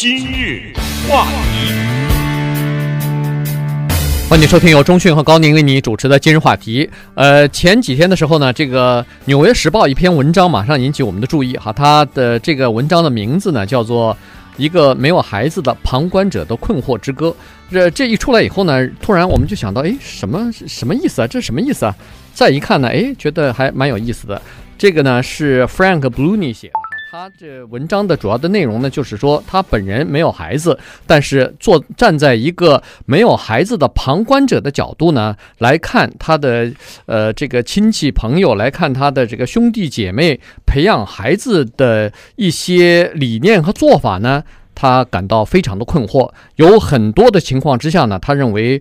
今日话题，欢迎收听由中讯和高宁为你主持的今日话题。呃，前几天的时候呢，这个《纽约时报》一篇文章马上引起我们的注意哈，它的这个文章的名字呢叫做《一个没有孩子的旁观者的困惑之歌》。这这一出来以后呢，突然我们就想到，哎，什么什么意思啊？这什么意思啊？再一看呢，哎，觉得还蛮有意思的。这个呢是 Frank Bluni 写的。他这文章的主要的内容呢，就是说他本人没有孩子，但是坐站在一个没有孩子的旁观者的角度呢，来看他的呃这个亲戚朋友，来看他的这个兄弟姐妹培养孩子的一些理念和做法呢，他感到非常的困惑。有很多的情况之下呢，他认为。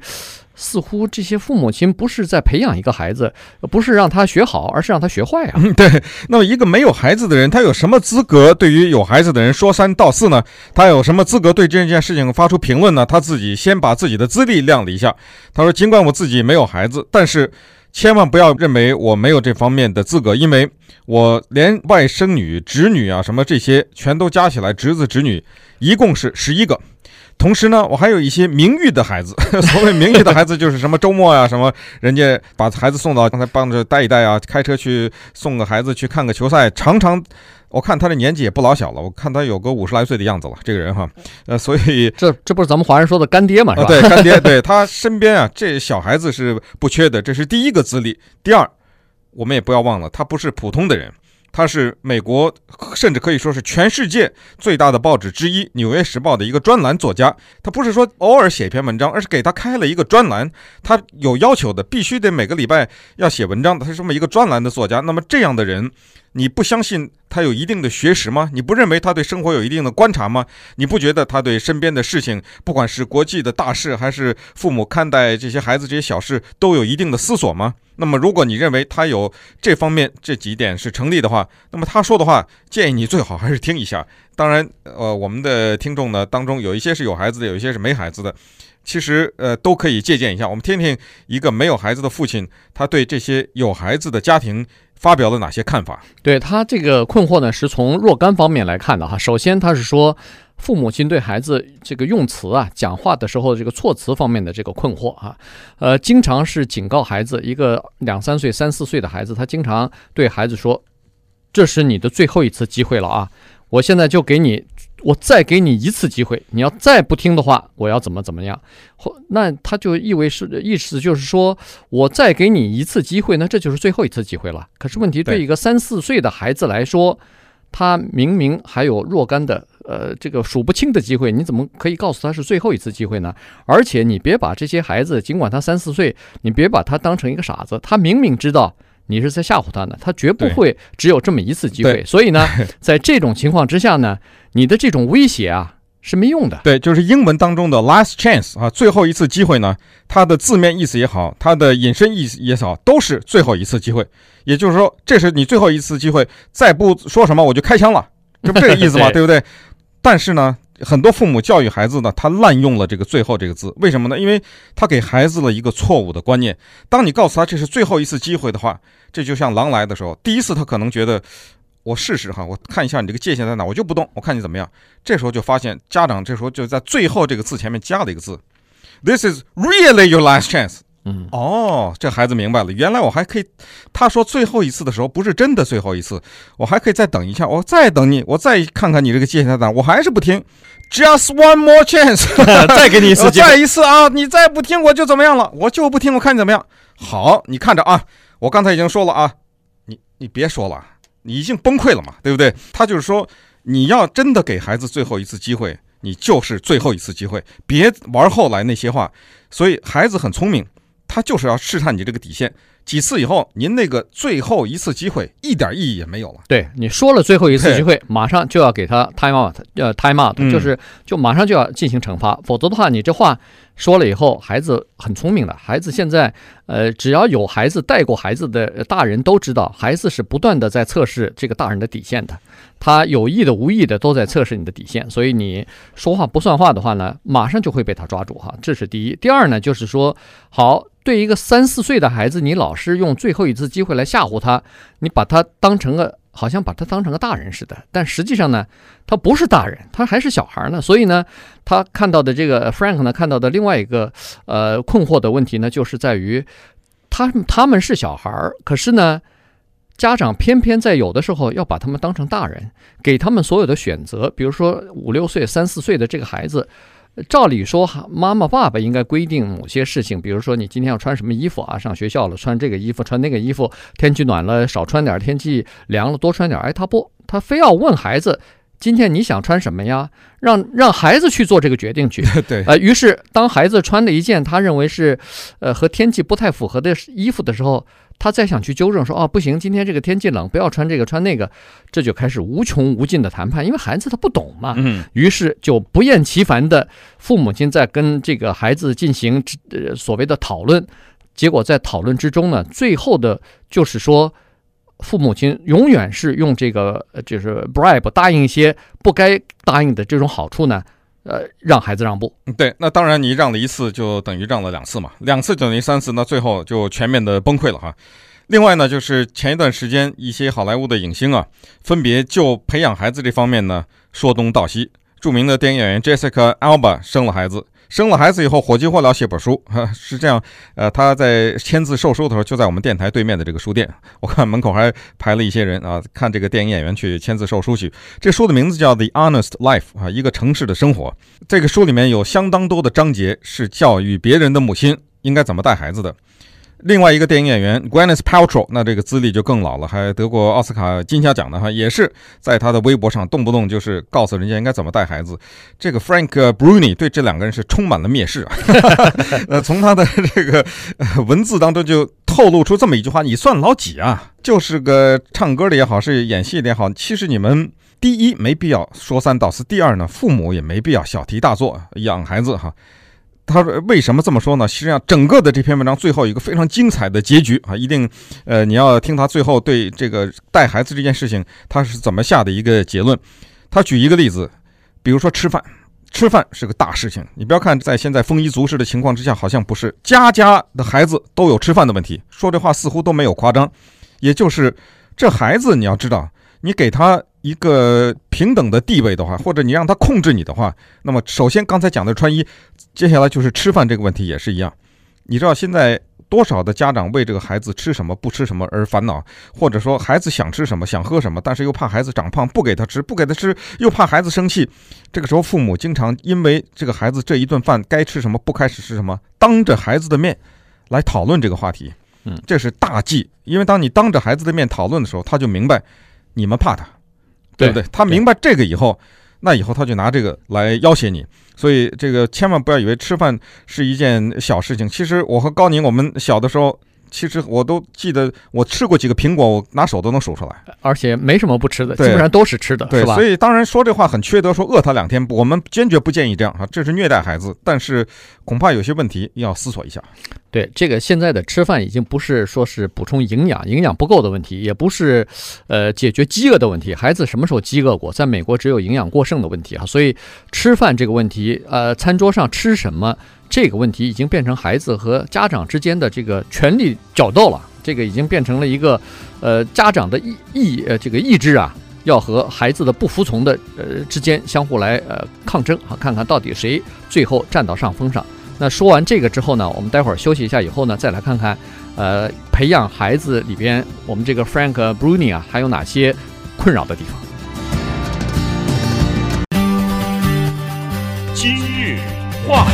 似乎这些父母亲不是在培养一个孩子，不是让他学好，而是让他学坏啊。对。那么一个没有孩子的人，他有什么资格对于有孩子的人说三道四呢？他有什么资格对这件事情发出评论呢？他自己先把自己的资历亮了一下。他说：“尽管我自己没有孩子，但是千万不要认为我没有这方面的资格，因为我连外甥女、侄女啊什么这些全都加起来，侄子侄女一共是十一个。”同时呢，我还有一些名誉的孩子。所谓名誉的孩子，就是什么周末呀、啊，什么人家把孩子送到刚才帮着带一带啊，开车去送个孩子去看个球赛。常常我看他的年纪也不老小了，我看他有个五十来岁的样子了。这个人哈，呃，所以这这不是咱们华人说的干爹嘛，是吧？对，干爹，对他身边啊，这小孩子是不缺的，这是第一个资历。第二，我们也不要忘了，他不是普通的人。他是美国，甚至可以说是全世界最大的报纸之一《纽约时报》的一个专栏作家。他不是说偶尔写一篇文章，而是给他开了一个专栏。他有要求的，必须得每个礼拜要写文章的。他是这么一个专栏的作家。那么这样的人，你不相信他有一定的学识吗？你不认为他对生活有一定的观察吗？你不觉得他对身边的事情，不管是国际的大事，还是父母看待这些孩子这些小事，都有一定的思索吗？那么，如果你认为他有这方面这几点是成立的话，那么他说的话，建议你最好还是听一下。当然，呃，我们的听众呢当中有一些是有孩子的，有一些是没孩子的，其实呃都可以借鉴一下。我们听听一个没有孩子的父亲，他对这些有孩子的家庭发表了哪些看法？对，他这个困惑呢，是从若干方面来看的哈。首先，他是说。父母亲对孩子这个用词啊，讲话的时候这个措辞方面的这个困惑啊，呃，经常是警告孩子，一个两三岁、三四岁的孩子，他经常对孩子说：“这是你的最后一次机会了啊！我现在就给你，我再给你一次机会，你要再不听的话，我要怎么怎么样？或那他就意味是意思就是说我再给你一次机会，那这就是最后一次机会了。可是问题对一个三四岁的孩子来说，他明明还有若干的。呃，这个数不清的机会，你怎么可以告诉他是最后一次机会呢？而且你别把这些孩子，尽管他三四岁，你别把他当成一个傻子。他明明知道你是在吓唬他呢，他绝不会只有这么一次机会。所以呢，在这种情况之下呢，你的这种威胁啊是没用的。对，就是英文当中的 last chance 啊，最后一次机会呢，它的字面意思也好，它的引申意思也好，都是最后一次机会。也就是说，这是你最后一次机会，再不说什么我就开枪了，这不这个意思吗？对不对？但是呢，很多父母教育孩子呢，他滥用了这个“最后”这个字，为什么呢？因为他给孩子了一个错误的观念。当你告诉他这是最后一次机会的话，这就像狼来的时候，第一次他可能觉得我试试哈，我看一下你这个界限在哪，我就不动，我看你怎么样。这时候就发现家长这时候就在“最后”这个字前面加了一个字，This is really your last chance。嗯，哦，这孩子明白了，原来我还可以。他说最后一次的时候，不是真的最后一次，我还可以再等一下，我再等你，我再看看你这个界限在哪，我还是不听。Just one more chance，再给你一次机会，再一次啊！你再不听，我就怎么样了？我就不听，我看你怎么样。好，你看着啊，我刚才已经说了啊，你你别说了，你已经崩溃了嘛，对不对？他就是说，你要真的给孩子最后一次机会，你就是最后一次机会，别玩后来那些话。所以孩子很聪明。他就是要试探你这个底线，几次以后，您那个最后一次机会一点意义也没有了。对，你说了最后一次机会，马上就要给他 time out，呃，time out，就是就马上就要进行惩罚，嗯，否则的话，你这话说了以后，孩子很聪明的，孩子现在，呃，只要有孩子带过孩子的大人都知道，孩子是不断的在测试这个大人的底线的，他有意的、无意的都在测试你的底线，所以你说话不算话的话呢，马上就会被他抓住哈，这是第一。第二呢，就是说好。对一个三四岁的孩子，你老是用最后一次机会来吓唬他，你把他当成个好像把他当成个大人似的，但实际上呢，他不是大人，他还是小孩呢。所以呢，他看到的这个 Frank 呢，看到的另外一个呃困惑的问题呢，就是在于他他们是小孩，可是呢，家长偏偏在有的时候要把他们当成大人，给他们所有的选择，比如说五六岁、三四岁的这个孩子。照理说，妈妈爸爸应该规定某些事情，比如说你今天要穿什么衣服啊？上学校了穿这个衣服，穿那个衣服。天气暖了少穿点，天气凉了多穿点。哎，他不，他非要问孩子，今天你想穿什么呀？让让孩子去做这个决定去。对，呃，于是当孩子穿了一件他认为是，呃，和天气不太符合的衣服的时候。他再想去纠正说，哦，不行，今天这个天气冷，不要穿这个穿那个，这就开始无穷无尽的谈判，因为孩子他不懂嘛，嗯，于是就不厌其烦的父母亲在跟这个孩子进行呃所谓的讨论，结果在讨论之中呢，最后的就是说，父母亲永远是用这个就是 bribe 答应一些不该答应的这种好处呢。呃，让孩子让步，对，那当然你让了一次就等于让了两次嘛，两次等于三次，那最后就全面的崩溃了哈。另外呢，就是前一段时间一些好莱坞的影星啊，分别就培养孩子这方面呢说东道西。著名的电影演员 Jessica Alba 生了孩子。生了孩子以后，火急火燎写本书，哈，是这样，呃，他在签字售书的时候，就在我们电台对面的这个书店，我看门口还排了一些人啊，看这个电影演员去签字售书去。这书的名字叫《The Honest Life》啊，一个城市的生活。这个书里面有相当多的章节是教育别人的母亲应该怎么带孩子的。另外一个电影演员 Gwyneth Paltrow，那这个资历就更老了，还得过奥斯卡金像奖的哈，也是在他的微博上动不动就是告诉人家应该怎么带孩子。这个 Frank Bruni 对这两个人是充满了蔑视啊。呃，从他的这个文字当中就透露出这么一句话：“你算老几啊？就是个唱歌的也好，是演戏的也好，其实你们第一没必要说三道四，第二呢，父母也没必要小题大做养孩子哈。”他说：“为什么这么说呢？实际上，整个的这篇文章最后一个非常精彩的结局啊，一定，呃，你要听他最后对这个带孩子这件事情他是怎么下的一个结论。他举一个例子，比如说吃饭，吃饭是个大事情。你不要看在现在丰衣足食的情况之下，好像不是，家家的孩子都有吃饭的问题。说这话似乎都没有夸张，也就是这孩子，你要知道，你给他。”一个平等的地位的话，或者你让他控制你的话，那么首先刚才讲的穿衣，接下来就是吃饭这个问题也是一样。你知道现在多少的家长为这个孩子吃什么不吃什么而烦恼，或者说孩子想吃什么想喝什么，但是又怕孩子长胖不给他吃，不给他吃又怕孩子生气。这个时候父母经常因为这个孩子这一顿饭该吃什么不该吃什么，当着孩子的面来讨论这个话题。嗯，这是大忌，因为当你当着孩子的面讨论的时候，他就明白你们怕他。对不对？他明白这个以后，那以后他就拿这个来要挟你，所以这个千万不要以为吃饭是一件小事情。其实我和高宁，我们小的时候。其实我都记得，我吃过几个苹果，我拿手都能数出来，而且没什么不吃的，基本上都是吃的，对，是吧？所以当然说这话很缺德，说饿他两天，我们坚决不建议这样啊，这是虐待孩子。但是恐怕有些问题要思索一下。对，这个现在的吃饭已经不是说是补充营养、营养不够的问题，也不是呃解决饥饿的问题。孩子什么时候饥饿过？在美国只有营养过剩的问题啊。所以吃饭这个问题，呃，餐桌上吃什么？这个问题已经变成孩子和家长之间的这个权力角斗了，这个已经变成了一个，呃，家长的意意呃这个意志啊，要和孩子的不服从的呃之间相互来呃抗争啊，看看到底谁最后占到上风上。那说完这个之后呢，我们待会儿休息一下以后呢，再来看看呃培养孩子里边我们这个 Frank Bruni 啊还有哪些困扰的地方。今日话。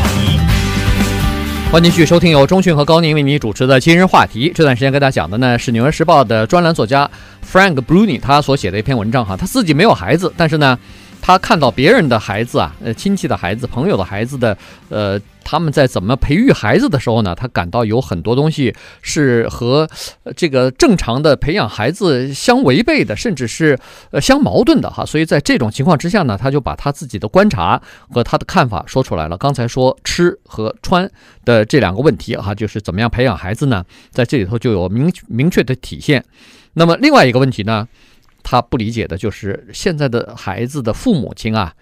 欢迎继续收听由中讯和高宁为你主持的今日话题。这段时间跟大家讲的呢是《纽约时报》的专栏作家 Frank Bruni 他所写的一篇文章哈，他自己没有孩子，但是呢。他看到别人的孩子啊，呃，亲戚的孩子、朋友的孩子的，呃，他们在怎么培育孩子的时候呢，他感到有很多东西是和这个正常的培养孩子相违背的，甚至是呃相矛盾的哈。所以在这种情况之下呢，他就把他自己的观察和他的看法说出来了。刚才说吃和穿的这两个问题哈，就是怎么样培养孩子呢，在这里头就有明明确的体现。那么另外一个问题呢？他不理解的就是现在的孩子的父母亲啊，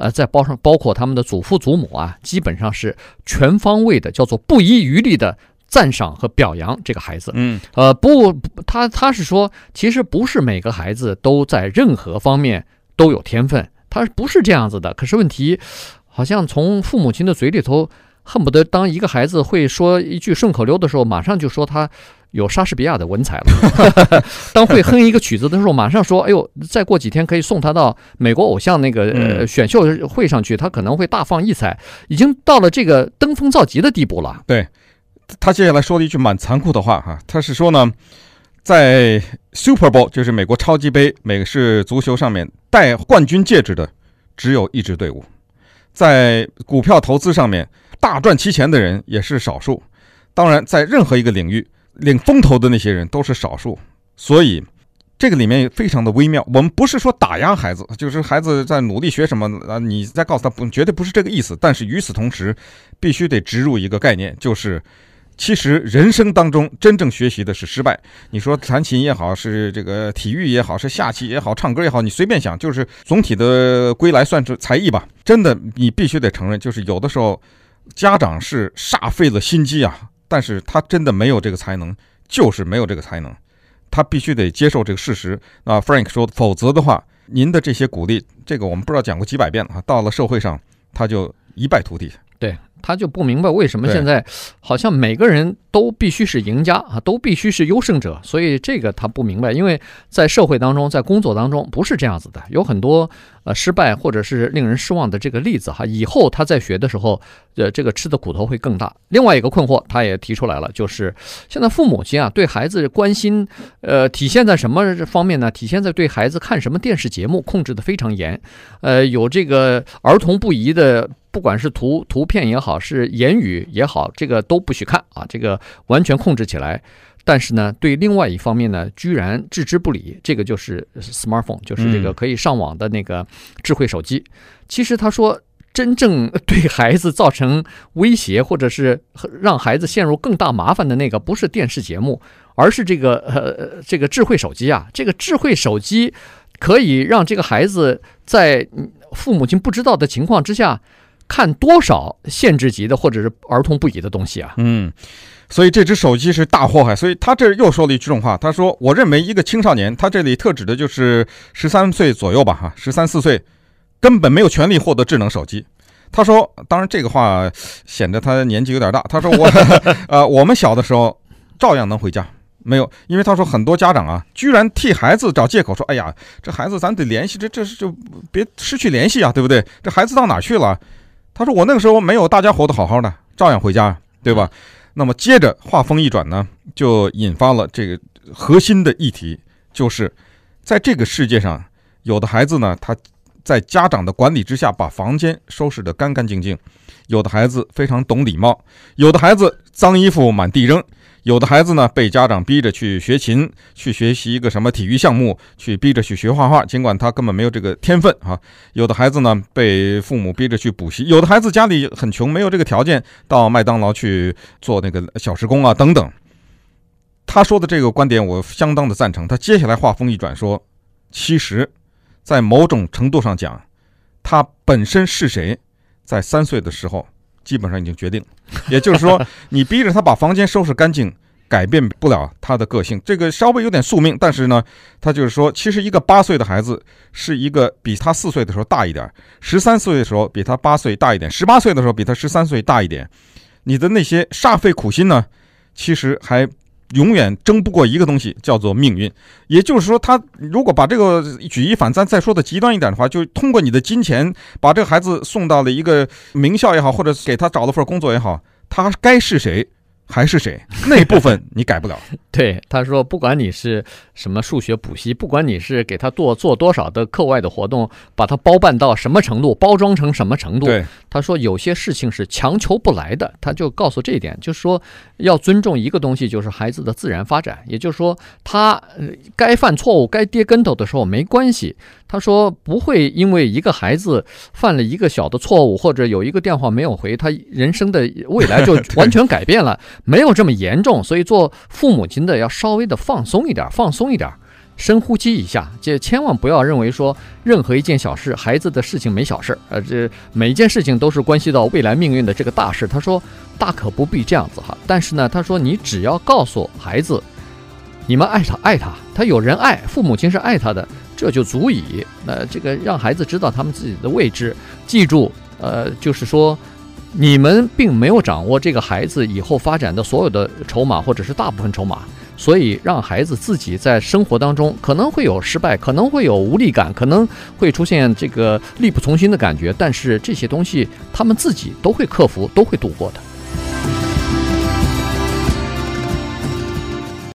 呃，在包上包括他们的祖父祖母啊，基本上是全方位的，叫做不遗余力的赞赏和表扬这个孩子。嗯，呃，不，他他是说，其实不是每个孩子都在任何方面都有天分，他不是这样子的。可是问题，好像从父母亲的嘴里头，恨不得当一个孩子会说一句顺口溜的时候，马上就说他有莎士比亚的文采了。当会哼一个曲子的时候，马上说，哎呦，再过几天可以送他到美国偶像那个呃选秀会上去，他可能会大放异彩，已经到了这个登峰造极的地步了。对。他接下来说了一句蛮残酷的话哈，他是说呢，在 Super Bowl 就是美国超级杯美式足球上面戴冠军戒指的只有一支队伍，在股票投资上面大赚其钱的人也是少数，当然在任何一个领域领风头的那些人都是少数，所以这个里面非常的微妙。我们不是说打压孩子，就是孩子在努力学什么啊，你再告诉他不，绝对不是这个意思。但是与此同时，必须得植入一个概念，就是。其实人生当中真正学习的是失败。你说弹琴也好，是这个体育也好，是下棋也好，唱歌也好，你随便想，就是总体的归来算是才艺吧。真的，你必须得承认，就是有的时候家长是煞费了心机啊，但是他真的没有这个才能，就是没有这个才能，他必须得接受这个事实。啊，Frank 说，否则的话，您的这些鼓励，这个我们不知道讲过几百遍了啊，到了社会上他就一败涂地。对。他就不明白为什么现在好像每个人都必须是赢家啊，都必须是优胜者，所以这个他不明白，因为在社会当中，在工作当中不是这样子的，有很多呃失败或者是令人失望的这个例子哈。以后他在学的时候，呃，这个吃的苦头会更大。另外一个困惑，他也提出来了，就是现在父母亲啊对孩子关心，呃，体现在什么方面呢？体现在对孩子看什么电视节目控制得非常严，呃，有这个儿童不宜的。不管是图图片也好，是言语也好，这个都不许看啊，这个完全控制起来。但是呢，对另外一方面呢，居然置之不理。这个就是 smartphone，就是这个可以上网的那个智慧手机。其实他说，真正 对孩子造成威胁，或者是让孩子陷入更大麻烦的那个，不是电视节目，而是这个呃这个智慧手机啊。这个智慧手机可以让这个孩子在父母亲不知道的情况之下。看多少限制级的或者是儿童不宜的东西啊？嗯，所以这只手机是大祸害。所以他这又说了一句这种话，他说：“我认为一个青少年，他这里特指的就是十三岁左右吧，哈，十三四岁，根本没有权利获得智能手机。”他说：“当然这个话显得他年纪有点大。”他说：“我 呃，我们小的时候照样能回家，没有，因为他说很多家长啊，居然替孩子找借口说：‘哎呀，这孩子咱得联系，这这是就别失去联系啊，对不对？这孩子到哪去了？’”他说：“我那个时候没有大家活得好好的，照样回家，对吧？那么接着话锋一转呢，就引发了这个核心的议题，就是在这个世界上，有的孩子呢，他在家长的管理之下把房间收拾得干干净净；有的孩子非常懂礼貌；有的孩子脏衣服满地扔。”有的孩子呢，被家长逼着去学琴，去学习一个什么体育项目，去逼着去学画画，尽管他根本没有这个天分啊。有的孩子呢，被父母逼着去补习。有的孩子家里很穷，没有这个条件，到麦当劳去做那个小时工啊，等等。他说的这个观点，我相当的赞成。他接下来话锋一转说，其实，在某种程度上讲，他本身是谁，在三岁的时候。基本上已经决定，也就是说，你逼着他把房间收拾干净，改变不了他的个性。这个稍微有点宿命，但是呢，他就是说，其实一个八岁的孩子是一个比他四岁的时候大一点，十三岁的时候比他八岁大一点，十八岁的时候比他十三岁大一点。你的那些煞费苦心呢，其实还。永远争不过一个东西，叫做命运。也就是说，他如果把这个举一反三，再说的极端一点的话，就通过你的金钱把这个孩子送到了一个名校也好，或者给他找了份工作也好，他该是谁？还是谁？那部分你改不了。对，他说，不管你是什么数学补习，不管你是给他做做多少的课外的活动，把他包办到什么程度，包装成什么程度。他说有些事情是强求不来的，他就告诉这一点，就是说要尊重一个东西，就是孩子的自然发展。也就是说，他该犯错误、该跌跟头的时候没关系。他说不会因为一个孩子犯了一个小的错误，或者有一个电话没有回，他人生的未来就完全改变了。没有这么严重，所以做父母亲的要稍微的放松一点，放松一点。深呼吸一下，这千万不要认为说任何一件小事，孩子的事情没小事，呃，这每一件事情都是关系到未来命运的这个大事。他说大可不必这样子哈，但是呢，他说你只要告诉孩子，你们爱他爱他，他有人爱，父母亲是爱他的，这就足以。那这个让孩子知道他们自己的位置，记住，呃，就是说。你们并没有掌握这个孩子以后发展的所有的筹码，或者是大部分筹码，所以让孩子自己在生活当中可能会有失败，可能会有无力感，可能会出现这个力不从心的感觉，但是这些东西他们自己都会克服，都会度过的。